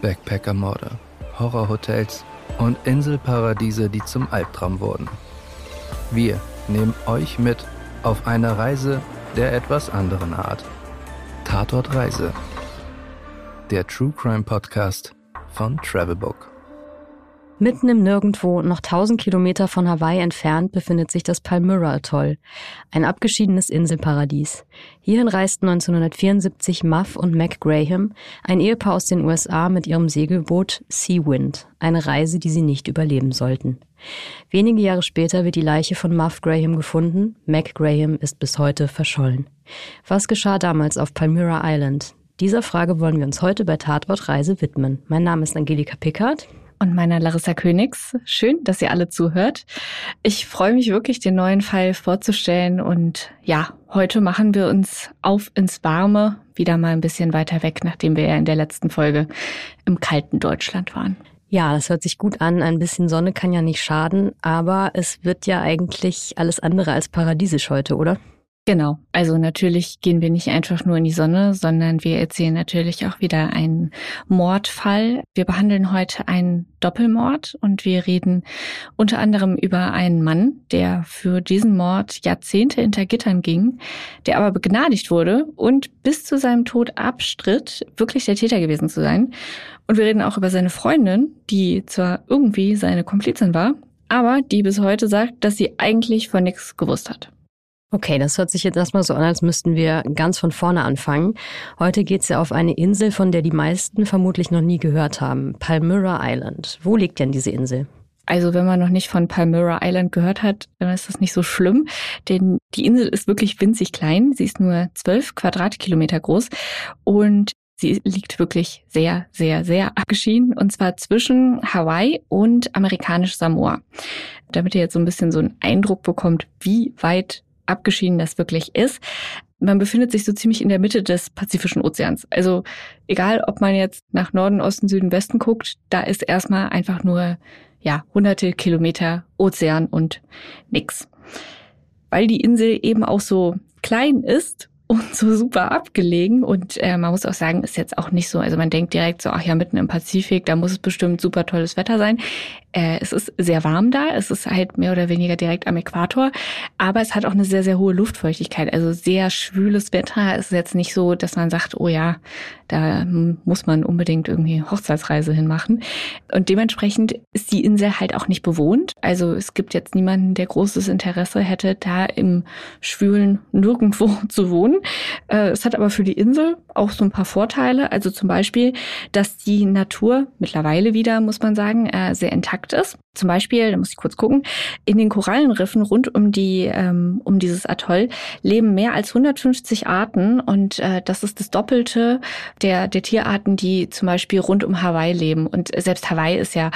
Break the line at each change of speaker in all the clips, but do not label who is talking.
Backpackermorde, Horrorhotels und Inselparadiese, die zum Albtraum wurden. Wir nehmen euch mit auf eine Reise der etwas anderen Art. Tatort Reise. Der True Crime Podcast von Travelbook.
Mitten im Nirgendwo, noch 1000 Kilometer von Hawaii entfernt, befindet sich das Palmyra Atoll, ein abgeschiedenes Inselparadies. Hierhin reisten 1974 Muff und Mac Graham, ein Ehepaar aus den USA, mit ihrem Segelboot Sea Wind, eine Reise, die sie nicht überleben sollten. Wenige Jahre später wird die Leiche von Muff Graham gefunden. Mac Graham ist bis heute verschollen. Was geschah damals auf Palmyra Island? Dieser Frage wollen wir uns heute bei Tatort Reise widmen. Mein Name ist Angelika Pickard
und meiner Larissa Königs. Schön, dass ihr alle zuhört. Ich freue mich wirklich, den neuen Fall vorzustellen. Und ja, heute machen wir uns auf ins Warme, wieder mal ein bisschen weiter weg, nachdem wir ja in der letzten Folge im kalten Deutschland waren.
Ja, das hört sich gut an. Ein bisschen Sonne kann ja nicht schaden, aber es wird ja eigentlich alles andere als paradiesisch heute, oder?
Genau. Also natürlich gehen wir nicht einfach nur in die Sonne, sondern wir erzählen natürlich auch wieder einen Mordfall. Wir behandeln heute einen Doppelmord und wir reden unter anderem über einen Mann, der für diesen Mord Jahrzehnte hinter Gittern ging, der aber begnadigt wurde und bis zu seinem Tod abstritt, wirklich der Täter gewesen zu sein. Und wir reden auch über seine Freundin, die zwar irgendwie seine Komplizin war, aber die bis heute sagt, dass sie eigentlich von nichts gewusst hat.
Okay, das hört sich jetzt erstmal so an, als müssten wir ganz von vorne anfangen. Heute geht's ja auf eine Insel, von der die meisten vermutlich noch nie gehört haben. Palmyra Island. Wo liegt denn diese Insel?
Also wenn man noch nicht von Palmyra Island gehört hat, dann ist das nicht so schlimm, denn die Insel ist wirklich winzig klein. Sie ist nur zwölf Quadratkilometer groß und sie liegt wirklich sehr, sehr, sehr abgeschieden und zwar zwischen Hawaii und amerikanisch Samoa. Damit ihr jetzt so ein bisschen so einen Eindruck bekommt, wie weit abgeschieden das wirklich ist. Man befindet sich so ziemlich in der Mitte des Pazifischen Ozeans. Also egal, ob man jetzt nach Norden, Osten, Süden, Westen guckt, da ist erstmal einfach nur ja hunderte Kilometer Ozean und nix. Weil die Insel eben auch so klein ist und so super abgelegen. Und äh, man muss auch sagen, ist jetzt auch nicht so, also man denkt direkt so, ach ja, mitten im Pazifik, da muss es bestimmt super tolles Wetter sein. Äh, es ist sehr warm da, es ist halt mehr oder weniger direkt am Äquator, aber es hat auch eine sehr, sehr hohe Luftfeuchtigkeit, also sehr schwüles Wetter. Es ist jetzt nicht so, dass man sagt, oh ja, da muss man unbedingt irgendwie Hochzeitsreise hinmachen. Und dementsprechend ist die Insel halt auch nicht bewohnt. Also es gibt jetzt niemanden, der großes Interesse hätte, da im schwülen Nirgendwo zu wohnen. Äh, es hat aber für die Insel auch so ein paar Vorteile. Also zum Beispiel, dass die Natur mittlerweile wieder, muss man sagen, äh, sehr intakt ist. Zum Beispiel, da muss ich kurz gucken, in den Korallenriffen rund um die ähm, um dieses Atoll leben mehr als 150 Arten und äh, das ist das Doppelte der der Tierarten, die zum Beispiel rund um Hawaii leben. Und selbst Hawaii ist ja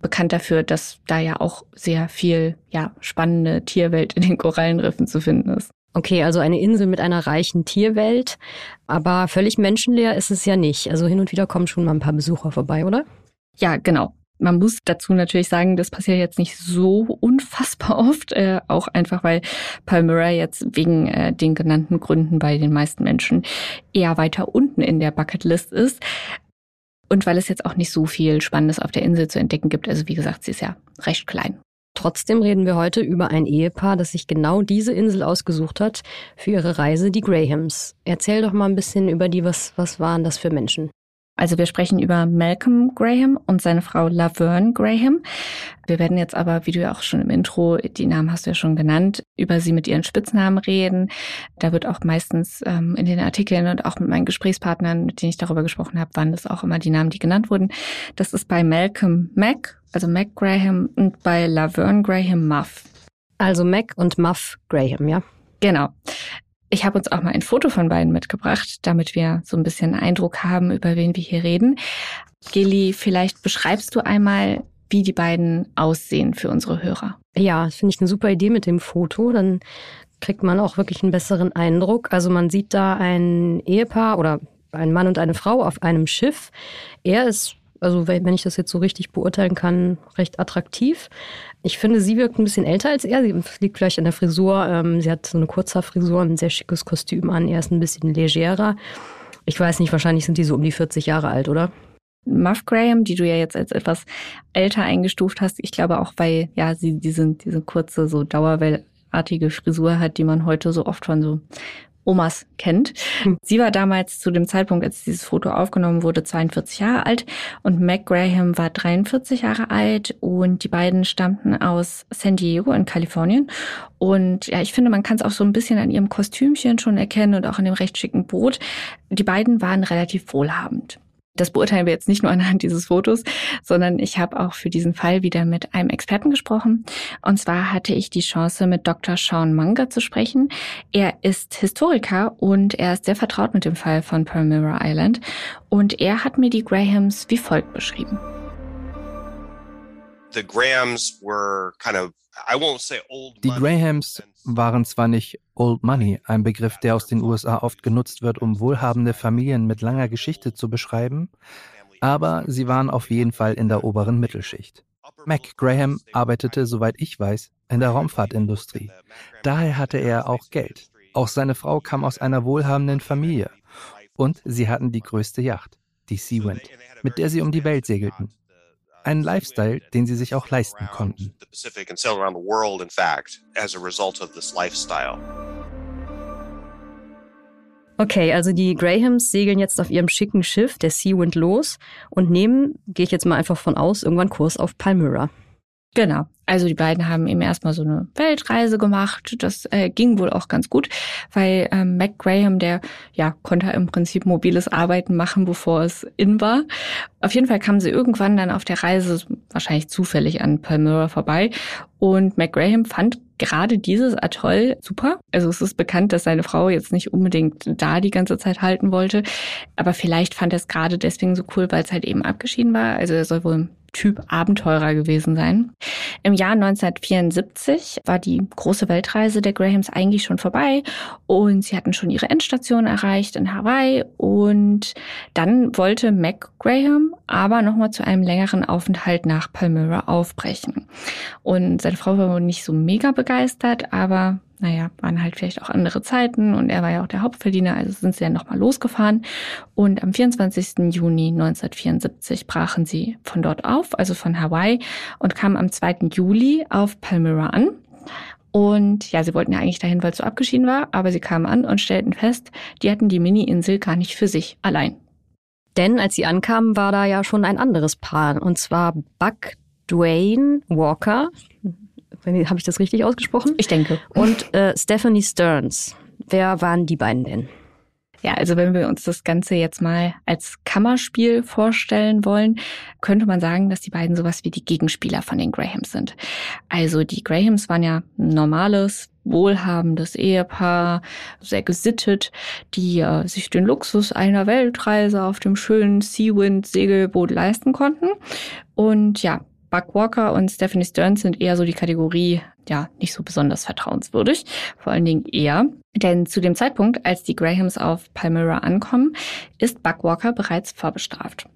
bekannt dafür, dass da ja auch sehr viel ja spannende Tierwelt in den Korallenriffen zu finden ist.
Okay, also eine Insel mit einer reichen Tierwelt, aber völlig menschenleer ist es ja nicht. Also hin und wieder kommen schon mal ein paar Besucher vorbei, oder?
Ja, genau. Man muss dazu natürlich sagen, das passiert jetzt nicht so unfassbar oft, äh, auch einfach weil Palmyra jetzt wegen äh, den genannten Gründen bei den meisten Menschen eher weiter unten in der Bucketlist ist. Und weil es jetzt auch nicht so viel Spannendes auf der Insel zu entdecken gibt. Also wie gesagt, sie ist ja recht klein.
Trotzdem reden wir heute über ein Ehepaar, das sich genau diese Insel ausgesucht hat für ihre Reise, die Grahams. Erzähl doch mal ein bisschen über die, was, was waren das für Menschen?
Also wir sprechen über Malcolm Graham und seine Frau Laverne Graham. Wir werden jetzt aber, wie du ja auch schon im Intro, die Namen hast du ja schon genannt, über sie mit ihren Spitznamen reden. Da wird auch meistens ähm, in den Artikeln und auch mit meinen Gesprächspartnern, mit denen ich darüber gesprochen habe, waren das auch immer die Namen, die genannt wurden. Das ist bei Malcolm Mac, also Mac Graham und bei Laverne Graham Muff.
Also Mac und Muff Graham, ja?
Genau. Ich habe uns auch mal ein Foto von beiden mitgebracht, damit wir so ein bisschen Eindruck haben, über wen wir hier reden. Geli, vielleicht beschreibst du einmal, wie die beiden aussehen für unsere Hörer.
Ja, das finde ich eine super Idee mit dem Foto. Dann kriegt man auch wirklich einen besseren Eindruck. Also man sieht da ein Ehepaar oder ein Mann und eine Frau auf einem Schiff. Er ist also wenn ich das jetzt so richtig beurteilen kann, recht attraktiv. Ich finde, sie wirkt ein bisschen älter als er. Sie liegt vielleicht an der Frisur. Ähm, sie hat so eine Kurzhaarfrisur, ein sehr schickes Kostüm an. Er ist ein bisschen legerer. Ich weiß nicht, wahrscheinlich sind die so um die 40 Jahre alt, oder?
Muff Graham, die du ja jetzt als etwas älter eingestuft hast. Ich glaube auch, weil ja sie diese, diese kurze, so dauerwellartige Frisur hat, die man heute so oft von so Omas kennt. Hm. Sie war damals zu dem Zeitpunkt, als dieses Foto aufgenommen wurde, 42 Jahre alt und Mac Graham war 43 Jahre alt und die beiden stammten aus San Diego in Kalifornien. Und ja, ich finde, man kann es auch so ein bisschen an ihrem Kostümchen schon erkennen und auch an dem recht schicken Boot. Die beiden waren relativ wohlhabend. Das beurteilen wir jetzt nicht nur anhand dieses Fotos, sondern ich habe auch für diesen Fall wieder mit einem Experten gesprochen. Und zwar hatte ich die Chance, mit Dr. Sean Munger zu sprechen. Er ist Historiker und er ist sehr vertraut mit dem Fall von Palmyra Island. Und er hat mir die Grahams wie folgt beschrieben.
The Grahams were kind of die Grahams waren zwar nicht Old Money, ein Begriff, der aus den USA oft genutzt wird, um wohlhabende Familien mit langer Geschichte zu beschreiben, aber sie waren auf jeden Fall in der oberen Mittelschicht. Mac Graham arbeitete, soweit ich weiß, in der Raumfahrtindustrie. Daher hatte er auch Geld. Auch seine Frau kam aus einer wohlhabenden Familie. Und sie hatten die größte Yacht, die Sea Wind, mit der sie um die Welt segelten. Ein Lifestyle, den sie sich auch leisten konnten.
Okay, also die Grahams segeln jetzt auf ihrem schicken Schiff, der Seawind, los und nehmen, gehe ich jetzt mal einfach von aus, irgendwann Kurs auf Palmyra.
Genau. Also die beiden haben eben erstmal so eine Weltreise gemacht. Das äh, ging wohl auch ganz gut, weil ähm, Mac Graham, der ja konnte im Prinzip mobiles Arbeiten machen, bevor es in war. Auf jeden Fall kamen sie irgendwann dann auf der Reise wahrscheinlich zufällig an Palmyra vorbei und Mac Graham fand gerade dieses Atoll super. Also es ist bekannt, dass seine Frau jetzt nicht unbedingt da die ganze Zeit halten wollte, aber vielleicht fand er es gerade deswegen so cool, weil es halt eben abgeschieden war. Also er soll wohl Typ Abenteurer gewesen sein. Im Jahr 1974 war die große Weltreise der Grahams eigentlich schon vorbei und sie hatten schon ihre Endstation erreicht in Hawaii und dann wollte Mac Graham aber nochmal zu einem längeren Aufenthalt nach Palmyra aufbrechen. Und seine Frau war wohl nicht so mega begeistert, aber naja, waren halt vielleicht auch andere Zeiten und er war ja auch der Hauptverdiener, also sind sie dann nochmal losgefahren. Und am 24. Juni 1974 brachen sie von dort auf, also von Hawaii, und kamen am 2. Juli auf Palmyra an. Und ja, sie wollten ja eigentlich dahin, weil es so abgeschieden war, aber sie kamen an und stellten fest, die hatten die Mini-Insel gar nicht für sich allein.
Denn als sie ankamen, war da ja schon ein anderes Paar, und zwar Buck Dwayne Walker, habe ich das richtig ausgesprochen?
Ich denke.
Und äh, Stephanie Stearns. Wer waren die beiden denn?
Ja, also wenn wir uns das Ganze jetzt mal als Kammerspiel vorstellen wollen, könnte man sagen, dass die beiden sowas wie die Gegenspieler von den Grahams sind. Also die Grahams waren ja ein normales, wohlhabendes Ehepaar, sehr gesittet, die äh, sich den Luxus einer Weltreise auf dem schönen Seawind Segelboot leisten konnten. Und ja, Buck Walker und Stephanie Stearns sind eher so die Kategorie, ja, nicht so besonders vertrauenswürdig. Vor allen Dingen eher. Denn zu dem Zeitpunkt, als die Grahams auf Palmyra ankommen, ist Buck Walker bereits vorbestraft.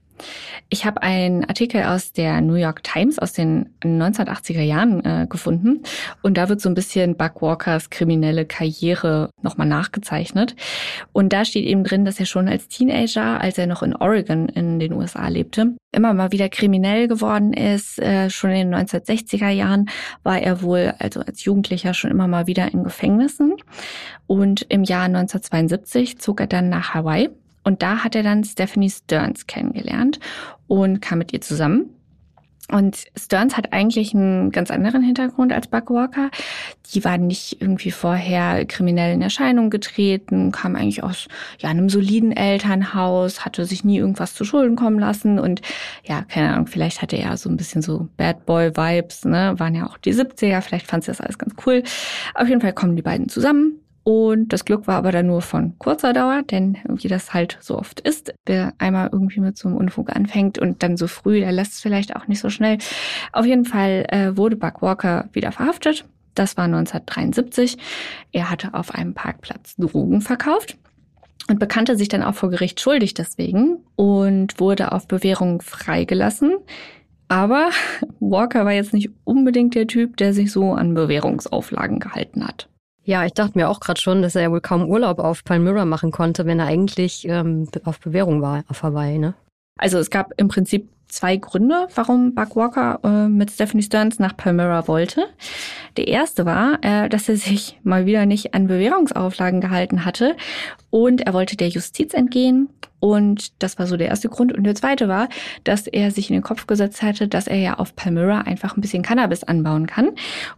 Ich habe einen Artikel aus der New York Times aus den 1980er Jahren äh, gefunden und da wird so ein bisschen Buck Walkers kriminelle Karriere nochmal nachgezeichnet. Und da steht eben drin, dass er schon als Teenager, als er noch in Oregon in den USA lebte, immer mal wieder kriminell geworden ist. Äh, schon in den 1960er Jahren war er wohl, also als Jugendlicher, schon immer mal wieder in Gefängnissen. Und im Jahr 1972 zog er dann nach Hawaii und da hat er dann Stephanie Stearns kennengelernt und kam mit ihr zusammen. Und Stearns hat eigentlich einen ganz anderen Hintergrund als Buck Walker. Die war nicht irgendwie vorher kriminell in Erscheinung getreten, kam eigentlich aus ja, einem soliden Elternhaus, hatte sich nie irgendwas zu Schulden kommen lassen und ja, keine Ahnung, vielleicht hatte er so ein bisschen so Bad Boy Vibes, ne, waren ja auch die 70er, vielleicht fand sie das alles ganz cool. Auf jeden Fall kommen die beiden zusammen und das Glück war aber dann nur von kurzer Dauer, denn wie das halt so oft ist, wer einmal irgendwie mit so einem Unfug anfängt und dann so früh, der lässt es vielleicht auch nicht so schnell. Auf jeden Fall äh, wurde Buck Walker wieder verhaftet. Das war 1973. Er hatte auf einem Parkplatz Drogen verkauft und bekannte sich dann auch vor Gericht schuldig deswegen und wurde auf Bewährung freigelassen. Aber Walker war jetzt nicht unbedingt der Typ, der sich so an Bewährungsauflagen gehalten hat.
Ja, ich dachte mir auch gerade schon, dass er ja wohl kaum Urlaub auf Palmyra machen konnte, wenn er eigentlich ähm, auf Bewährung war auf Hawaii, ne?
Also es gab im Prinzip zwei Gründe, warum Buck Walker äh, mit Stephanie Stearns nach Palmyra wollte. Der erste war, äh, dass er sich mal wieder nicht an Bewährungsauflagen gehalten hatte und er wollte der Justiz entgehen. Und das war so der erste Grund. Und der zweite war, dass er sich in den Kopf gesetzt hatte, dass er ja auf Palmyra einfach ein bisschen Cannabis anbauen kann.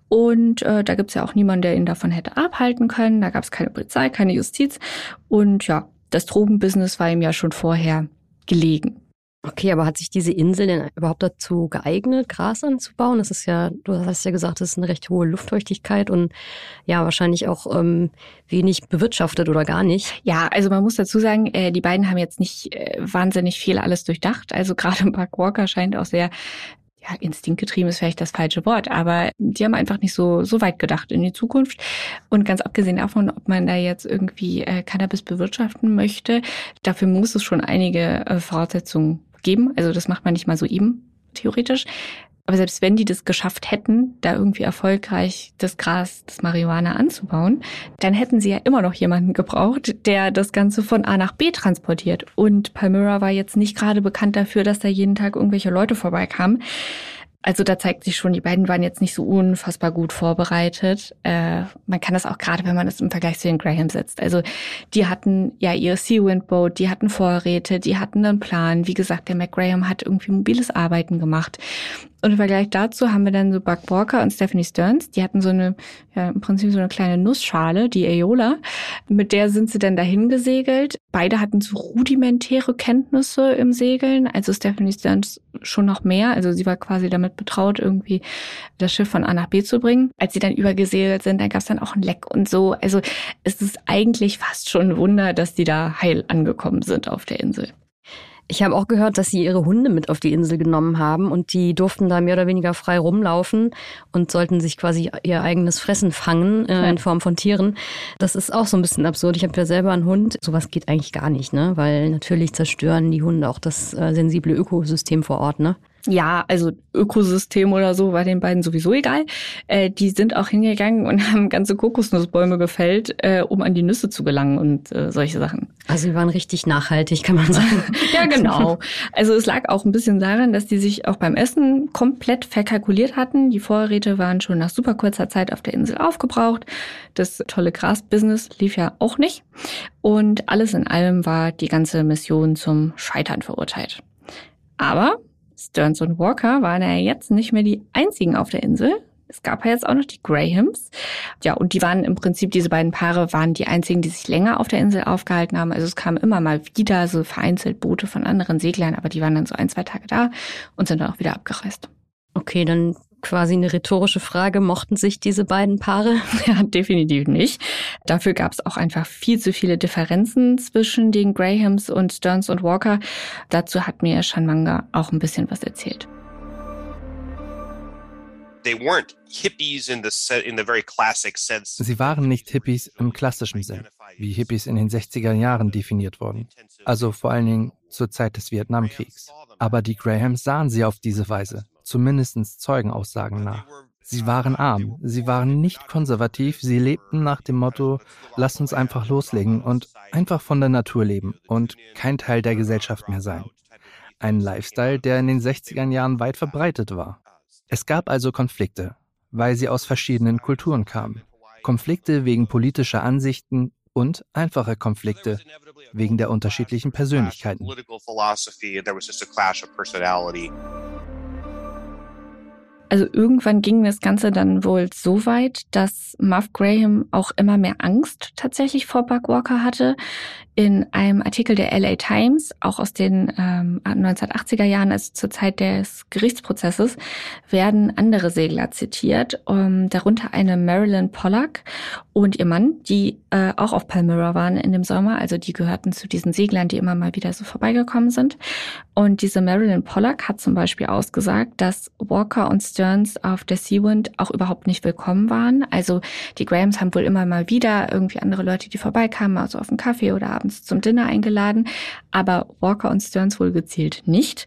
Und äh, da gibt's ja auch niemanden, der ihn davon hätte abhalten können. Da gab's keine Polizei, keine Justiz. Und ja, das Drogenbusiness war ihm ja schon vorher gelegen.
Okay, aber hat sich diese Insel denn überhaupt dazu geeignet, Gras anzubauen? Das ist ja, du hast ja gesagt, das ist eine recht hohe Luftfeuchtigkeit und ja, wahrscheinlich auch ähm, wenig bewirtschaftet oder gar nicht.
Ja, also man muss dazu sagen, äh, die beiden haben jetzt nicht äh, wahnsinnig viel alles durchdacht. Also gerade Park Walker scheint auch sehr ja, instinktgetrieben ist vielleicht das falsche Wort, aber die haben einfach nicht so, so weit gedacht in die Zukunft. Und ganz abgesehen davon, ob man da jetzt irgendwie äh, Cannabis bewirtschaften möchte, dafür muss es schon einige äh, Voraussetzungen geben. Also das macht man nicht mal so eben, theoretisch. Aber selbst wenn die das geschafft hätten, da irgendwie erfolgreich das Gras, das Marihuana anzubauen, dann hätten sie ja immer noch jemanden gebraucht, der das Ganze von A nach B transportiert. Und Palmyra war jetzt nicht gerade bekannt dafür, dass da jeden Tag irgendwelche Leute vorbeikamen. Also da zeigt sich schon, die beiden waren jetzt nicht so unfassbar gut vorbereitet. Äh, man kann das auch gerade, wenn man das im Vergleich zu den Graham setzt. Also die hatten ja ihr Seawind Boat, die hatten Vorräte, die hatten einen Plan. Wie gesagt, der McGraham hat irgendwie mobiles Arbeiten gemacht. Und im Vergleich dazu haben wir dann so Buck Walker und Stephanie Stearns. Die hatten so eine, ja, im Prinzip so eine kleine Nussschale, die Aeola. Mit der sind sie dann dahin gesegelt. Beide hatten so rudimentäre Kenntnisse im Segeln. Also Stephanie Stearns schon noch mehr. Also sie war quasi damit betraut, irgendwie das Schiff von A nach B zu bringen. Als sie dann übergesegelt sind, dann gab es dann auch ein Leck und so. Also es ist eigentlich fast schon ein Wunder, dass die da heil angekommen sind auf der Insel.
Ich habe auch gehört, dass sie ihre Hunde mit auf die Insel genommen haben und die durften da mehr oder weniger frei rumlaufen und sollten sich quasi ihr eigenes Fressen fangen äh, in Form von Tieren. Das ist auch so ein bisschen absurd. Ich habe ja selber einen Hund. Sowas geht eigentlich gar nicht, ne? Weil natürlich zerstören die Hunde auch das äh, sensible Ökosystem vor Ort, ne?
Ja, also Ökosystem oder so war den beiden sowieso egal. Äh, die sind auch hingegangen und haben ganze Kokosnussbäume gefällt, äh, um an die Nüsse zu gelangen und äh, solche Sachen.
Also sie waren richtig nachhaltig, kann man sagen.
ja, genau. Also es lag auch ein bisschen daran, dass die sich auch beim Essen komplett verkalkuliert hatten. Die Vorräte waren schon nach super kurzer Zeit auf der Insel aufgebraucht. Das tolle Grasbusiness lief ja auch nicht. Und alles in allem war die ganze Mission zum Scheitern verurteilt. Aber Stearns und Walker waren ja jetzt nicht mehr die einzigen auf der Insel. Es gab ja jetzt auch noch die Grahams. Ja, und die waren im Prinzip, diese beiden Paare waren die einzigen, die sich länger auf der Insel aufgehalten haben. Also es kamen immer mal wieder so vereinzelt Boote von anderen Seglern, aber die waren dann so ein, zwei Tage da und sind dann auch wieder abgereist.
Okay, dann quasi eine rhetorische Frage. Mochten sich diese beiden Paare?
Ja, definitiv nicht. Dafür gab es auch einfach viel zu viele Differenzen zwischen den Grahams und Stearns und Walker. Dazu hat mir Shanmanga auch ein bisschen was erzählt.
Sie waren nicht Hippies im klassischen Sinn, wie Hippies in den 60er Jahren definiert wurden. Also vor allen Dingen zur Zeit des Vietnamkriegs. Aber die Grahams sahen sie auf diese Weise zumindest Zeugenaussagen nach. Sie waren arm, sie waren nicht konservativ, sie lebten nach dem Motto, lass uns einfach loslegen und einfach von der Natur leben und kein Teil der Gesellschaft mehr sein. Ein Lifestyle, der in den 60er Jahren weit verbreitet war. Es gab also Konflikte, weil sie aus verschiedenen Kulturen kamen. Konflikte wegen politischer Ansichten und einfache Konflikte wegen der unterschiedlichen Persönlichkeiten.
Also irgendwann ging das Ganze dann wohl so weit, dass Muff Graham auch immer mehr Angst tatsächlich vor Buck Walker hatte in einem Artikel der LA Times, auch aus den ähm, 1980er Jahren, also zur Zeit des Gerichtsprozesses, werden andere Segler zitiert, ähm, darunter eine Marilyn Pollack und ihr Mann, die äh, auch auf Palmyra waren in dem Sommer. Also die gehörten zu diesen Seglern, die immer mal wieder so vorbeigekommen sind. Und diese Marilyn Pollack hat zum Beispiel ausgesagt, dass Walker und Stearns auf der Seawind auch überhaupt nicht willkommen waren. Also die Grahams haben wohl immer mal wieder irgendwie andere Leute, die vorbeikamen, also auf einen Kaffee oder abends zum Dinner eingeladen, aber Walker und Stearns wohl gezielt nicht.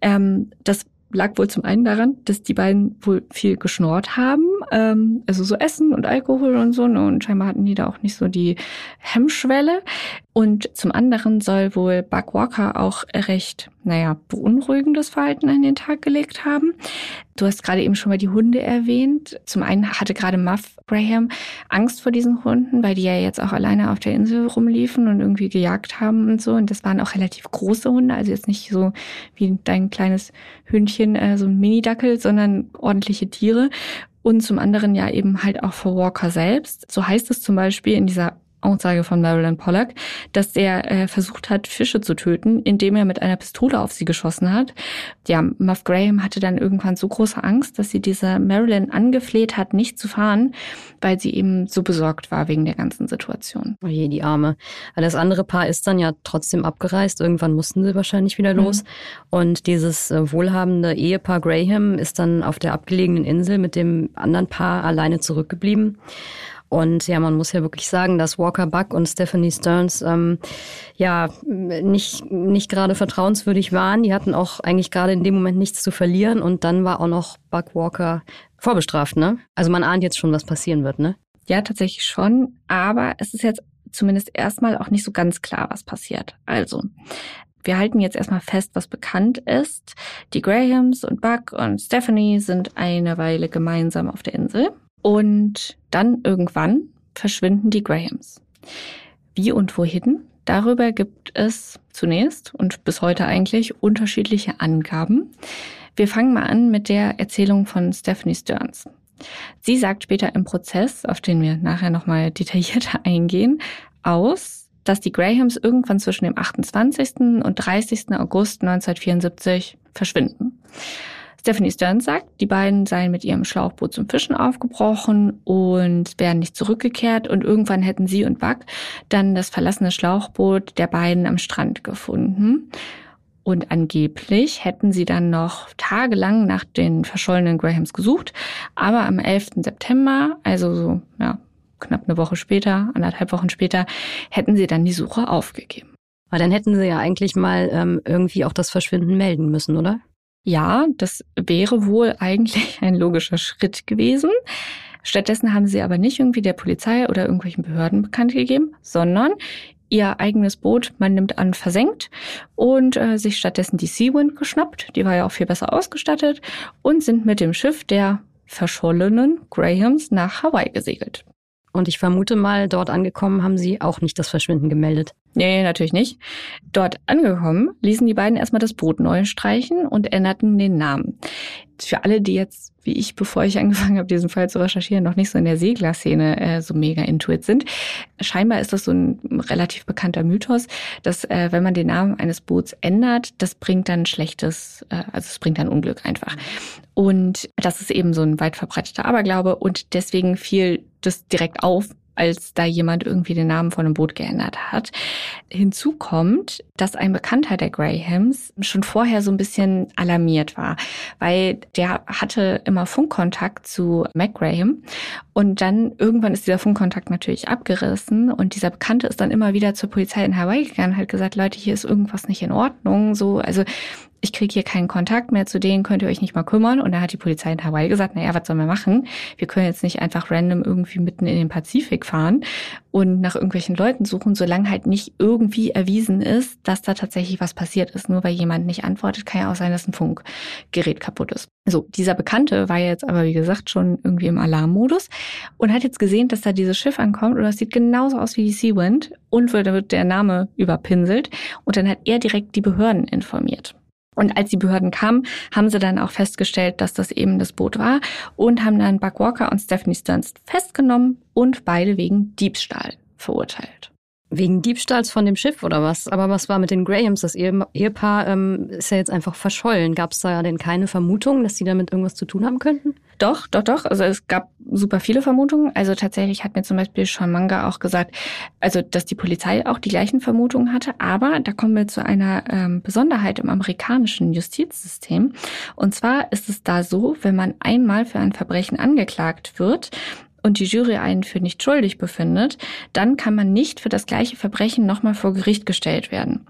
Ähm, das lag wohl zum einen daran, dass die beiden wohl viel geschnort haben, ähm, also so Essen und Alkohol und so, ne, und scheinbar hatten die da auch nicht so die Hemmschwelle. Und zum anderen soll wohl Buck Walker auch recht, naja, beunruhigendes Verhalten an den Tag gelegt haben. Du hast gerade eben schon mal die Hunde erwähnt. Zum einen hatte gerade Muff Graham Angst vor diesen Hunden, weil die ja jetzt auch alleine auf der Insel rumliefen und irgendwie gejagt haben und so. Und das waren auch relativ große Hunde, also jetzt nicht so wie dein kleines Hündchen, äh, so ein Mini-Dackel, sondern ordentliche Tiere. Und zum anderen ja eben halt auch vor Walker selbst. So heißt es zum Beispiel in dieser Aussage von Marilyn Pollack, dass er äh, versucht hat, Fische zu töten, indem er mit einer Pistole auf sie geschossen hat. Ja, Muff Graham hatte dann irgendwann so große Angst, dass sie diese Marilyn angefleht hat, nicht zu fahren, weil sie eben so besorgt war wegen der ganzen Situation.
Oh je, die Arme. Das andere Paar ist dann ja trotzdem abgereist. Irgendwann mussten sie wahrscheinlich wieder mhm. los. Mhm. Und dieses äh, wohlhabende Ehepaar Graham ist dann auf der abgelegenen Insel mit dem anderen Paar alleine zurückgeblieben. Und ja, man muss ja wirklich sagen, dass Walker Buck und Stephanie Stearns ähm, ja nicht, nicht gerade vertrauenswürdig waren. Die hatten auch eigentlich gerade in dem Moment nichts zu verlieren. Und dann war auch noch Buck Walker vorbestraft, ne? Also man ahnt jetzt schon, was passieren wird, ne?
Ja, tatsächlich schon. Aber es ist jetzt zumindest erstmal auch nicht so ganz klar, was passiert. Also, wir halten jetzt erstmal fest, was bekannt ist. Die Grahams und Buck und Stephanie sind eine Weile gemeinsam auf der Insel. Und dann irgendwann verschwinden die Grahams. Wie und wohin? Darüber gibt es zunächst und bis heute eigentlich unterschiedliche Angaben. Wir fangen mal an mit der Erzählung von Stephanie Stearns. Sie sagt später im Prozess, auf den wir nachher nochmal detaillierter eingehen, aus, dass die Grahams irgendwann zwischen dem 28. und 30. August 1974 verschwinden. Stephanie Stearns sagt, die beiden seien mit ihrem Schlauchboot zum Fischen aufgebrochen und wären nicht zurückgekehrt und irgendwann hätten sie und Buck dann das verlassene Schlauchboot der beiden am Strand gefunden. Und angeblich hätten sie dann noch tagelang nach den verschollenen Grahams gesucht. Aber am 11. September, also so, ja, knapp eine Woche später, anderthalb Wochen später, hätten sie dann die Suche aufgegeben.
Aber dann hätten sie ja eigentlich mal ähm, irgendwie auch das Verschwinden melden müssen, oder?
Ja, das wäre wohl eigentlich ein logischer Schritt gewesen. Stattdessen haben sie aber nicht irgendwie der Polizei oder irgendwelchen Behörden bekannt gegeben, sondern ihr eigenes Boot, man nimmt an, versenkt und äh, sich stattdessen die Seawind geschnappt. Die war ja auch viel besser ausgestattet und sind mit dem Schiff der verschollenen Grahams nach Hawaii gesegelt.
Und ich vermute mal, dort angekommen haben sie auch nicht das Verschwinden gemeldet.
Nee, natürlich nicht. Dort angekommen, ließen die beiden erstmal das Boot neu streichen und änderten den Namen. Für alle, die jetzt, wie ich, bevor ich angefangen habe, diesen Fall zu recherchieren, noch nicht so in der Seglerszene äh, so mega intuit sind, scheinbar ist das so ein relativ bekannter Mythos, dass äh, wenn man den Namen eines Boots ändert, das bringt dann schlechtes, äh, also es bringt dann Unglück einfach. Und das ist eben so ein weit verbreiteter Aberglaube und deswegen fiel das direkt auf, als da jemand irgendwie den Namen von einem Boot geändert hat. Hinzu kommt, dass ein Bekannter der Grahams schon vorher so ein bisschen alarmiert war, weil der hatte immer Funkkontakt zu Mac Graham und dann irgendwann ist dieser Funkkontakt natürlich abgerissen und dieser Bekannte ist dann immer wieder zur Polizei in Hawaii gegangen hat gesagt, Leute, hier ist irgendwas nicht in Ordnung, so, also ich kriege hier keinen Kontakt mehr zu denen, könnt ihr euch nicht mal kümmern. Und da hat die Polizei in Hawaii gesagt, naja, was sollen wir machen? Wir können jetzt nicht einfach random irgendwie mitten in den Pazifik fahren und nach irgendwelchen Leuten suchen, solange halt nicht irgendwie erwiesen ist, dass da tatsächlich was passiert ist. Nur weil jemand nicht antwortet, kann ja auch sein, dass ein Funkgerät kaputt ist. So, dieser Bekannte war jetzt aber, wie gesagt, schon irgendwie im Alarmmodus und hat jetzt gesehen, dass da dieses Schiff ankommt und das sieht genauso aus wie die Seawind und wird der Name überpinselt und dann hat er direkt die Behörden informiert. Und als die Behörden kamen, haben sie dann auch festgestellt, dass das eben das Boot war und haben dann Buck Walker und Stephanie Stearns festgenommen und beide wegen Diebstahl verurteilt.
Wegen Diebstahls von dem Schiff oder was? Aber was war mit den Grahams? Das Ehepaar ähm, ist ja jetzt einfach verschollen. Gab es da denn keine Vermutung, dass sie damit irgendwas zu tun haben könnten?
Doch, doch, doch. Also es gab super viele Vermutungen. Also tatsächlich hat mir zum Beispiel Sean Manga auch gesagt, also dass die Polizei auch die gleichen Vermutungen hatte. Aber da kommen wir zu einer ähm, Besonderheit im amerikanischen Justizsystem. Und zwar ist es da so, wenn man einmal für ein Verbrechen angeklagt wird, und die Jury einen für nicht schuldig befindet, dann kann man nicht für das gleiche Verbrechen nochmal vor Gericht gestellt werden.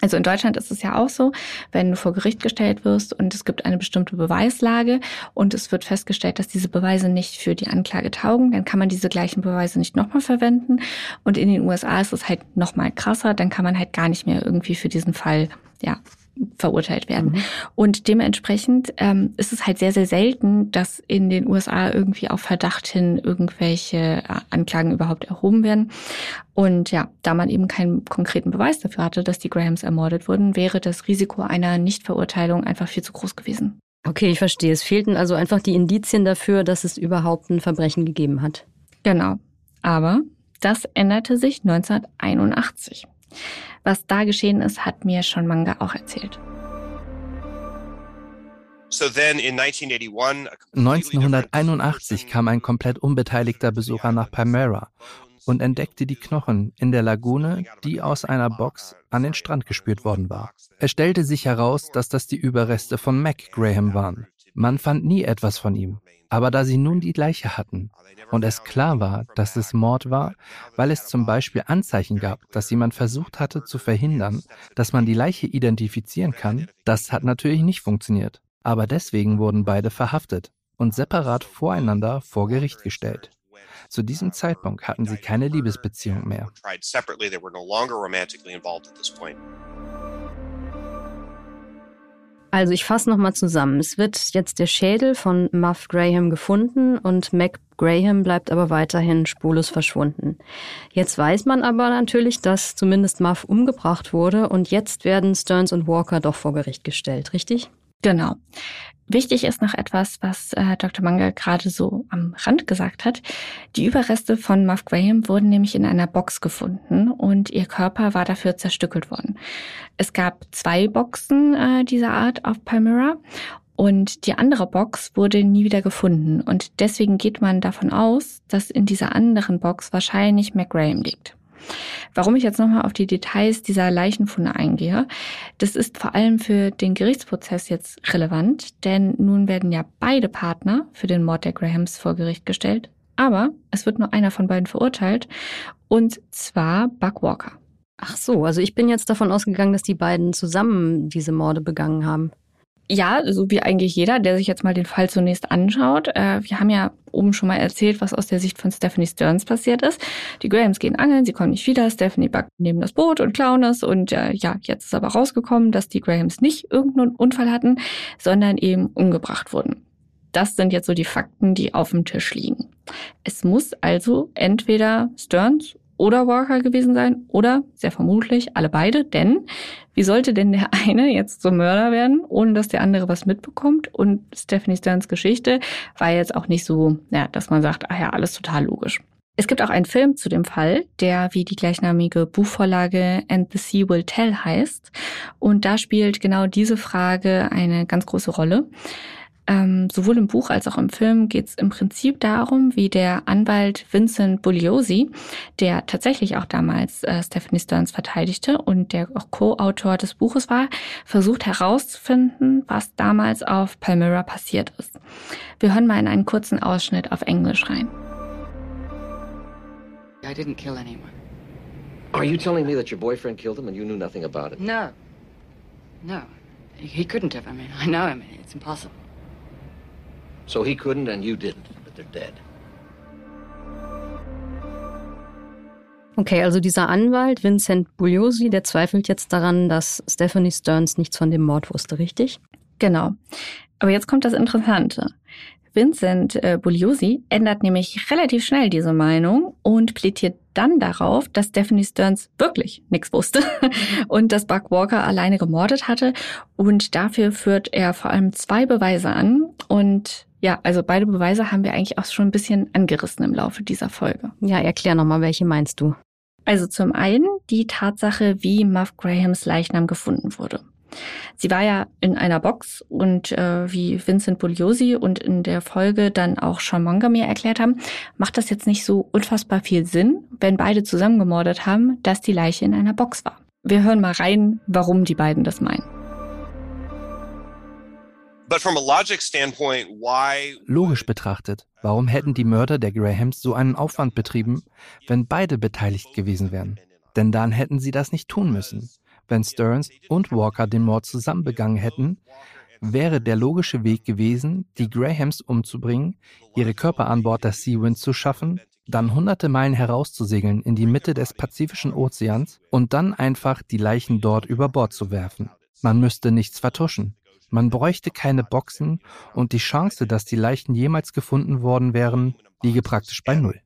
Also in Deutschland ist es ja auch so, wenn du vor Gericht gestellt wirst und es gibt eine bestimmte Beweislage und es wird festgestellt, dass diese Beweise nicht für die Anklage taugen, dann kann man diese gleichen Beweise nicht nochmal verwenden. Und in den USA ist es halt nochmal krasser, dann kann man halt gar nicht mehr irgendwie für diesen Fall ja, verurteilt werden. Mhm. Und dementsprechend ähm, ist es halt sehr, sehr selten, dass in den USA irgendwie auf Verdacht hin irgendwelche äh, Anklagen überhaupt erhoben werden. Und ja, da man eben keinen konkreten Beweis dafür hatte, dass die Grahams ermordet wurden, wäre das Risiko einer Nichtverurteilung einfach viel zu groß gewesen.
Okay, ich verstehe. Es fehlten also einfach die Indizien dafür, dass es überhaupt ein Verbrechen gegeben hat.
Genau. Aber das änderte sich 1981. Was da geschehen ist, hat mir schon Manga auch erzählt.
1981 kam ein komplett unbeteiligter Besucher nach Palmyra und entdeckte die Knochen in der Lagune, die aus einer Box an den Strand gespürt worden war. Es stellte sich heraus, dass das die Überreste von Mac Graham waren. Man fand nie etwas von ihm. Aber da sie nun die Leiche hatten und es klar war, dass es Mord war, weil es zum Beispiel Anzeichen gab, dass jemand versucht hatte zu verhindern, dass man die Leiche identifizieren kann, das hat natürlich nicht funktioniert. Aber deswegen wurden beide verhaftet und separat voreinander vor Gericht gestellt. Zu diesem Zeitpunkt hatten sie keine Liebesbeziehung mehr.
Also ich fasse nochmal zusammen. Es wird jetzt der Schädel von Muff Graham gefunden und Mac Graham bleibt aber weiterhin spurlos verschwunden. Jetzt weiß man aber natürlich, dass zumindest Muff umgebracht wurde und jetzt werden Stearns und Walker doch vor Gericht gestellt, richtig?
Genau. Wichtig ist noch etwas, was äh, Dr. Manga gerade so am Rand gesagt hat. Die Überreste von Muff Graham wurden nämlich in einer Box gefunden und ihr Körper war dafür zerstückelt worden. Es gab zwei Boxen äh, dieser Art auf Palmyra und die andere Box wurde nie wieder gefunden. Und deswegen geht man davon aus, dass in dieser anderen Box wahrscheinlich McGraham liegt. Warum ich jetzt nochmal auf die Details dieser Leichenfunde eingehe, das ist vor allem für den Gerichtsprozess jetzt relevant, denn nun werden ja beide Partner für den Mord der Grahams vor Gericht gestellt, aber es wird nur einer von beiden verurteilt, und zwar Buck Walker.
Ach so, also ich bin jetzt davon ausgegangen, dass die beiden zusammen diese Morde begangen haben.
Ja, so wie eigentlich jeder, der sich jetzt mal den Fall zunächst anschaut. Äh, wir haben ja oben schon mal erzählt, was aus der Sicht von Stephanie Stearns passiert ist. Die Grahams gehen angeln, sie kommen nicht wieder. Stephanie backt neben das Boot und klauen es. Und äh, ja, jetzt ist aber rausgekommen, dass die Grahams nicht irgendeinen Unfall hatten, sondern eben umgebracht wurden. Das sind jetzt so die Fakten, die auf dem Tisch liegen. Es muss also entweder Stearns oder Walker gewesen sein oder sehr vermutlich alle beide, denn wie sollte denn der eine jetzt zum Mörder werden, ohne dass der andere was mitbekommt? Und Stephanie Sterns Geschichte war jetzt auch nicht so, ja, dass man sagt, ah ja, alles total logisch. Es gibt auch einen Film zu dem Fall, der wie die gleichnamige Buchvorlage And the Sea Will Tell heißt. Und da spielt genau diese Frage eine ganz große Rolle. Ähm, sowohl im Buch als auch im Film geht es im Prinzip darum, wie der Anwalt Vincent Bugliosi, der tatsächlich auch damals äh, Stephanie Stearns verteidigte und der auch Co-Autor des Buches war, versucht herauszufinden, was damals auf Palmyra passiert ist. Wir hören mal in einen kurzen Ausschnitt auf Englisch rein.
I didn't kill anyone. Are you telling me that your boyfriend killed him and you knew nothing about it? No. No. He couldn't have. I mean, I know him. It's impossible. So he couldn't and you didn't, but they're dead.
Okay, also dieser Anwalt Vincent Bugliosi, der zweifelt jetzt daran, dass Stephanie Stearns nichts von dem Mord wusste, richtig?
Genau. Aber jetzt kommt das Interessante. Vincent äh, Bugliosi ändert nämlich relativ schnell diese Meinung und plädiert dann darauf, dass Stephanie Stearns wirklich nichts wusste und dass Buck Walker alleine gemordet hatte. Und dafür führt er vor allem zwei Beweise an. Und ja, also beide Beweise haben wir eigentlich auch schon ein bisschen angerissen im Laufe dieser Folge.
Ja, erklär nochmal, welche meinst du?
Also zum einen die Tatsache, wie Muff Grahams Leichnam gefunden wurde. Sie war ja in einer Box und äh, wie Vincent Bugliosi und in der Folge dann auch Sean Monger mir erklärt haben, macht das jetzt nicht so unfassbar viel Sinn, wenn beide zusammengemordet haben, dass die Leiche in einer Box war. Wir hören mal rein, warum die beiden das meinen.
Logisch betrachtet, warum hätten die Mörder der Grahams so einen Aufwand betrieben, wenn beide beteiligt gewesen wären? Denn dann hätten sie das nicht tun müssen, wenn Stearns und Walker den Mord zusammen begangen hätten, wäre der logische Weg gewesen, die Grahams umzubringen, ihre Körper an Bord der Sea-Wind zu schaffen, dann hunderte Meilen herauszusegeln in die Mitte des Pazifischen Ozeans und dann einfach die Leichen dort über Bord zu werfen. Man müsste nichts vertuschen. Man bräuchte keine Boxen und die Chance, dass die Leichen jemals gefunden worden wären, liege praktisch bei Null.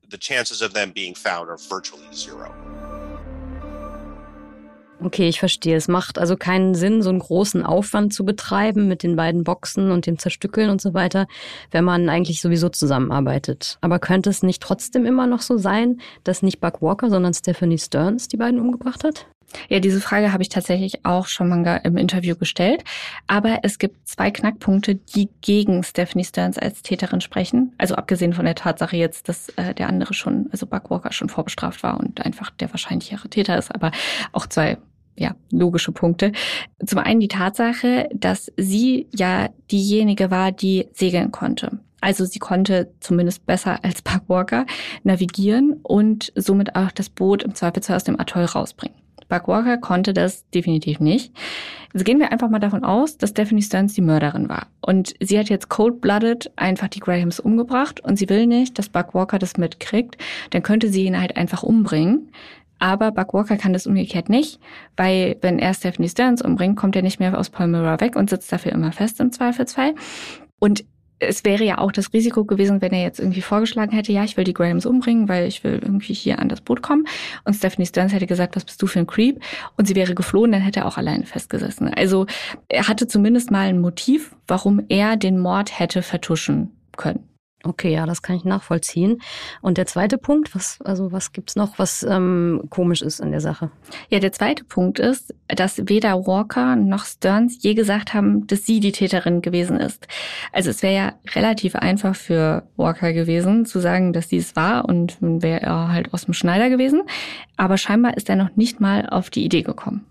Okay, ich verstehe. Es macht also keinen Sinn, so einen großen Aufwand zu betreiben mit den beiden Boxen und dem Zerstückeln und so weiter, wenn man eigentlich sowieso zusammenarbeitet. Aber könnte es nicht trotzdem immer noch so sein, dass nicht Buck Walker, sondern Stephanie Stearns die beiden umgebracht hat?
Ja, diese Frage habe ich tatsächlich auch schon mal im Interview gestellt. Aber es gibt zwei Knackpunkte, die gegen Stephanie Stearns als Täterin sprechen. Also abgesehen von der Tatsache jetzt, dass äh, der andere schon, also Buck Walker schon vorbestraft war und einfach der wahrscheinlichere Täter ist, aber auch zwei ja, logische Punkte. Zum einen die Tatsache, dass sie ja diejenige war, die segeln konnte. Also sie konnte zumindest besser als Buck Walker navigieren und somit auch das Boot im Zweifelsfall aus dem Atoll rausbringen. Buck Walker konnte das definitiv nicht. Also gehen wir einfach mal davon aus, dass Stephanie Stearns die Mörderin war. Und sie hat jetzt cold-blooded einfach die Grahams umgebracht und sie will nicht, dass Buck Walker das mitkriegt. Dann könnte sie ihn halt einfach umbringen. Aber Buck Walker kann das umgekehrt nicht, weil wenn er Stephanie Stearns umbringt, kommt er nicht mehr aus Palmyra weg und sitzt dafür immer fest im Zweifelsfall. Und es wäre ja auch das Risiko gewesen, wenn er jetzt irgendwie vorgeschlagen hätte, ja, ich will die Grahams umbringen, weil ich will irgendwie hier an das Boot kommen. Und Stephanie Stearns hätte gesagt, was bist du für ein Creep? Und sie wäre geflohen, dann hätte er auch alleine festgesessen. Also er hatte zumindest mal ein Motiv, warum er den Mord hätte vertuschen können.
Okay, ja, das kann ich nachvollziehen. Und der zweite Punkt, was, also was gibt's noch, was ähm, komisch ist in der Sache?
Ja, der zweite Punkt ist, dass weder Walker noch Stearns je gesagt haben, dass sie die Täterin gewesen ist. Also es wäre ja relativ einfach für Walker gewesen, zu sagen, dass sie es war und wäre er halt aus dem Schneider gewesen. Aber scheinbar ist er noch nicht mal auf die Idee gekommen.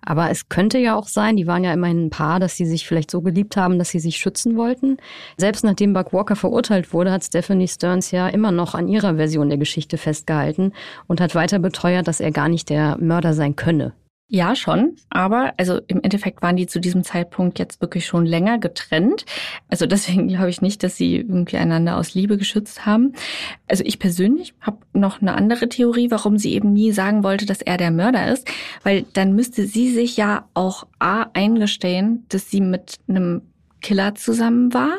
Aber es könnte ja auch sein, die waren ja immerhin ein Paar, dass sie sich vielleicht so geliebt haben, dass sie sich schützen wollten. Selbst nachdem Buck Walker verurteilt wurde, hat Stephanie Stearns ja immer noch an ihrer Version der Geschichte festgehalten und hat weiter beteuert, dass er gar nicht der Mörder sein könne.
Ja, schon. Aber also im Endeffekt waren die zu diesem Zeitpunkt jetzt wirklich schon länger getrennt. Also deswegen glaube ich nicht, dass sie irgendwie einander aus Liebe geschützt haben. Also ich persönlich habe noch eine andere Theorie, warum sie eben nie sagen wollte, dass er der Mörder ist. Weil dann müsste sie sich ja auch A eingestehen, dass sie mit einem Killer zusammen war.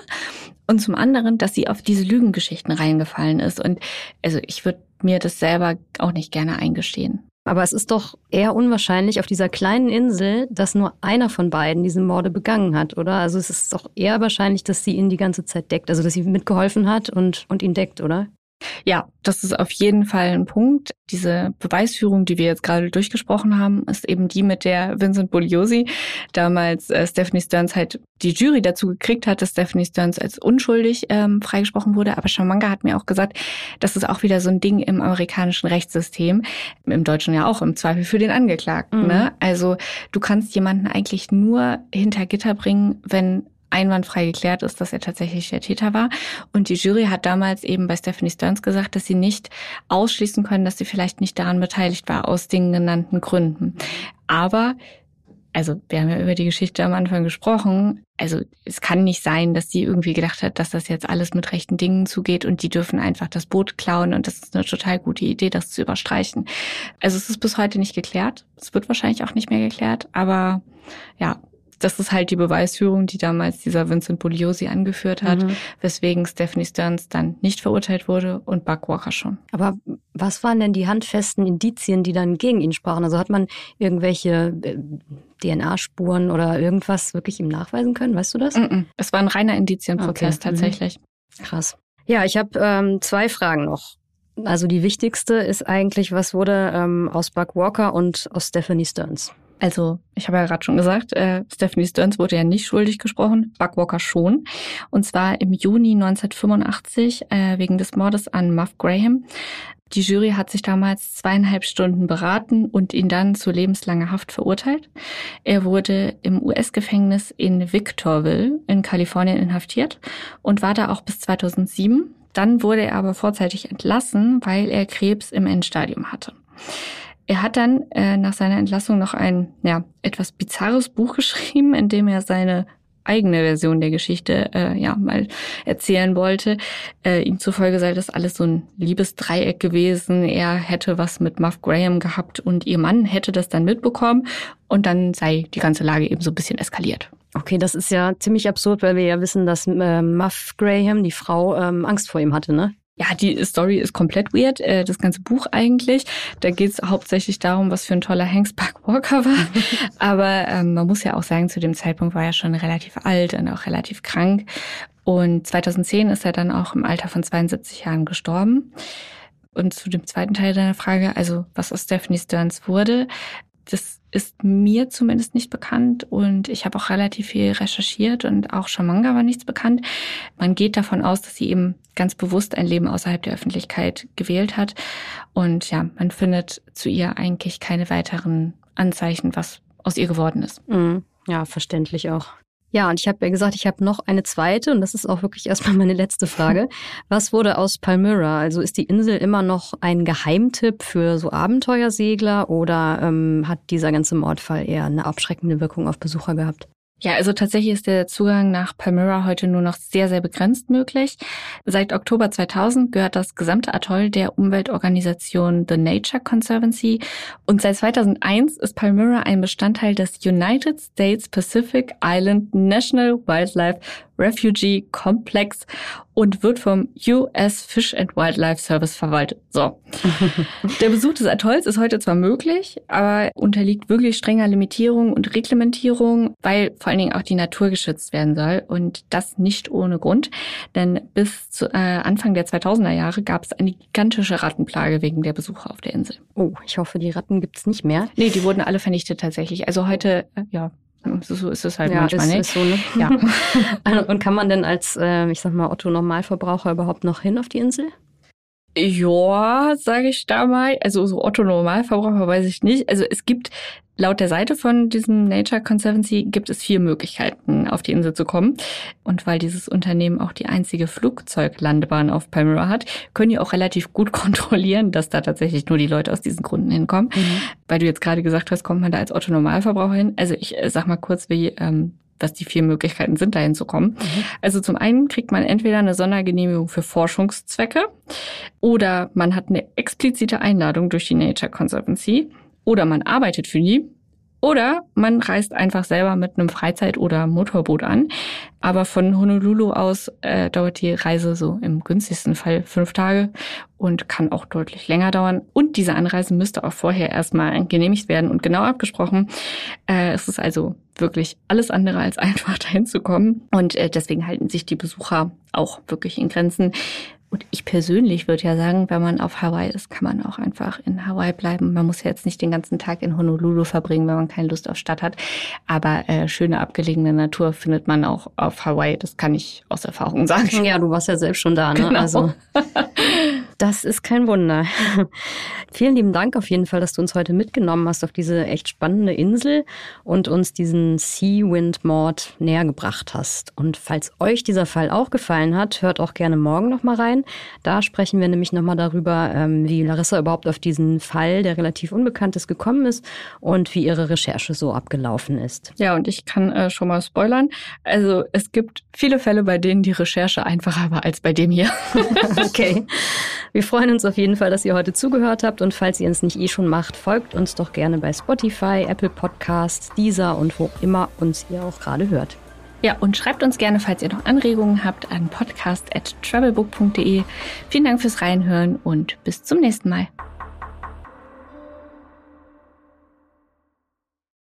Und zum anderen, dass sie auf diese Lügengeschichten reingefallen ist. Und also ich würde mir das selber auch nicht gerne eingestehen.
Aber es ist doch eher unwahrscheinlich auf dieser kleinen Insel, dass nur einer von beiden diese Morde begangen hat, oder? Also es ist doch eher wahrscheinlich, dass sie ihn die ganze Zeit deckt, also dass sie mitgeholfen hat und, und ihn deckt, oder?
Ja, das ist auf jeden Fall ein Punkt. Diese Beweisführung, die wir jetzt gerade durchgesprochen haben, ist eben die, mit der Vincent Bugliosi damals äh, Stephanie Stearns halt die Jury dazu gekriegt hat, dass Stephanie Stearns als unschuldig ähm, freigesprochen wurde. Aber Shamanga hat mir auch gesagt, das ist auch wieder so ein Ding im amerikanischen Rechtssystem, im Deutschen ja auch, im Zweifel für den Angeklagten. Mhm. Ne? Also du kannst jemanden eigentlich nur hinter Gitter bringen, wenn einwandfrei geklärt ist, dass er tatsächlich der Täter war. Und die Jury hat damals eben bei Stephanie Stearns gesagt, dass sie nicht ausschließen können, dass sie vielleicht nicht daran beteiligt war, aus den genannten Gründen. Aber also wir haben ja über die Geschichte am Anfang gesprochen. Also es kann nicht sein, dass sie irgendwie gedacht hat, dass das jetzt alles mit rechten Dingen zugeht und die dürfen einfach das Boot klauen und das ist eine total gute Idee, das zu überstreichen. Also es ist bis heute nicht geklärt. Es wird wahrscheinlich auch nicht mehr geklärt, aber ja, das ist halt die Beweisführung, die damals dieser Vincent Bugliosi angeführt hat, mhm. weswegen Stephanie Stearns dann nicht verurteilt wurde und Buck Walker schon.
Aber was waren denn die handfesten Indizien, die dann gegen ihn sprachen? Also hat man irgendwelche äh, DNA-Spuren oder irgendwas wirklich ihm nachweisen können? Weißt du das?
Es war ein reiner Indizienprozess okay. Mhm. tatsächlich.
Krass. Ja, ich habe ähm, zwei Fragen noch. Also die wichtigste ist eigentlich, was wurde ähm, aus Buck Walker und aus Stephanie Stearns?
Also, ich habe ja gerade schon gesagt, äh, Stephanie Stearns wurde ja nicht schuldig gesprochen, Buck Walker schon. Und zwar im Juni 1985 äh, wegen des Mordes an Muff Graham. Die Jury hat sich damals zweieinhalb Stunden beraten und ihn dann zu lebenslanger Haft verurteilt. Er wurde im US-Gefängnis in Victorville in Kalifornien inhaftiert und war da auch bis 2007. Dann wurde er aber vorzeitig entlassen, weil er Krebs im Endstadium hatte. Er hat dann äh, nach seiner Entlassung noch ein ja, etwas bizarres Buch geschrieben, in dem er seine eigene Version der Geschichte äh, ja mal erzählen wollte. Äh, ihm zufolge sei das alles so ein Liebesdreieck gewesen. Er hätte was mit Muff Graham gehabt und ihr Mann hätte das dann mitbekommen und dann sei die ganze Lage eben so ein bisschen eskaliert.
Okay, das ist ja ziemlich absurd, weil wir ja wissen, dass äh, Muff Graham, die Frau, ähm, Angst vor ihm hatte, ne?
Ja, die Story ist komplett weird, äh, das ganze Buch eigentlich. Da geht es hauptsächlich darum, was für ein toller Hanks Buck Walker war. Aber ähm, man muss ja auch sagen, zu dem Zeitpunkt war er schon relativ alt und auch relativ krank. Und 2010 ist er dann auch im Alter von 72 Jahren gestorben. Und zu dem zweiten Teil deiner Frage, also was aus Stephanie Stearns wurde, das ist mir zumindest nicht bekannt und ich habe auch relativ viel recherchiert und auch Shamanga war nichts bekannt. Man geht davon aus, dass sie eben ganz bewusst ein Leben außerhalb der Öffentlichkeit gewählt hat und ja, man findet zu ihr eigentlich keine weiteren Anzeichen, was aus ihr geworden ist.
Mhm. Ja, verständlich auch. Ja, und ich habe ja gesagt, ich habe noch eine zweite und das ist auch wirklich erstmal meine letzte Frage. Was wurde aus Palmyra? Also ist die Insel immer noch ein Geheimtipp für so Abenteuersegler oder ähm, hat dieser ganze Mordfall eher eine abschreckende Wirkung auf Besucher gehabt?
Ja, also tatsächlich ist der Zugang nach Palmyra heute nur noch sehr, sehr begrenzt möglich. Seit Oktober 2000 gehört das gesamte Atoll der Umweltorganisation The Nature Conservancy und seit 2001 ist Palmyra ein Bestandteil des United States Pacific Island National Wildlife Refugee Complex und wird vom US Fish and Wildlife Service verwaltet. So. Der Besuch des Atolls ist heute zwar möglich, aber unterliegt wirklich strenger Limitierung und Reglementierung, weil vor allen Dingen auch die Natur geschützt werden soll und das nicht ohne Grund, denn bis zu äh, Anfang der 2000er Jahre gab es eine gigantische Rattenplage wegen der Besucher auf der Insel.
Oh, ich hoffe, die Ratten gibt's nicht mehr.
Nee, die wurden alle vernichtet tatsächlich. Also heute, äh, ja, so ist es halt ja, manchmal,
ist, ne? Ist so, ne? Ja. Und kann man denn als, äh, ich sag mal, Otto Normalverbraucher überhaupt noch hin auf die Insel?
Ja, sage ich da mal. Also so Otto Normalverbraucher weiß ich nicht. Also es gibt laut der Seite von diesem Nature Conservancy gibt es vier Möglichkeiten, auf die Insel zu kommen. Und weil dieses Unternehmen auch die einzige Flugzeuglandebahn auf Palmyra hat, können die auch relativ gut kontrollieren, dass da tatsächlich nur die Leute aus diesen Gründen hinkommen. Mhm. Weil du jetzt gerade gesagt hast, kommt man da als Otto Normalverbraucher hin. Also ich äh, sag mal kurz, wie ähm, was die vier Möglichkeiten sind, dahin zu kommen. Mhm. Also zum einen kriegt man entweder eine Sondergenehmigung für Forschungszwecke oder man hat eine explizite Einladung durch die Nature Conservancy oder man arbeitet für die oder man reist einfach selber mit einem Freizeit- oder Motorboot an. Aber von Honolulu aus äh, dauert die Reise so im günstigsten Fall fünf Tage und kann auch deutlich länger dauern. Und diese Anreise müsste auch vorher erstmal genehmigt werden und genau abgesprochen. Äh, es ist also wirklich alles andere als einfach dahin zu kommen. Und äh, deswegen halten sich die Besucher auch wirklich in Grenzen. Und ich persönlich würde ja sagen, wenn man auf Hawaii ist, kann man auch einfach in Hawaii bleiben. Man muss ja jetzt nicht den ganzen Tag in Honolulu verbringen, wenn man keine Lust auf Stadt hat. Aber äh, schöne abgelegene Natur findet man auch auf Hawaii. Das kann ich aus Erfahrung sagen.
Ja, du warst ja selbst schon da, ne?
Genau. Also
das ist kein Wunder. Vielen lieben Dank auf jeden Fall, dass du uns heute mitgenommen hast auf diese echt spannende Insel und uns diesen Sea Wind Mord näher gebracht hast. Und falls euch dieser Fall auch gefallen hat, hört auch gerne morgen noch mal rein. Da sprechen wir nämlich nochmal darüber, ähm, wie Larissa überhaupt auf diesen Fall, der relativ unbekannt ist, gekommen ist und wie ihre Recherche so abgelaufen ist.
Ja, und ich kann äh, schon mal spoilern. Also es gibt viele Fälle, bei denen die Recherche einfacher war als bei dem hier.
okay. Wir freuen uns auf jeden Fall, dass ihr heute zugehört habt und falls ihr es nicht eh schon macht, folgt uns doch gerne bei Spotify, Apple Podcasts, Deezer und wo immer uns ihr auch gerade hört.
Ja, und schreibt uns gerne, falls ihr noch Anregungen habt, an podcast.travelbook.de. Vielen Dank fürs Reinhören und bis zum nächsten Mal.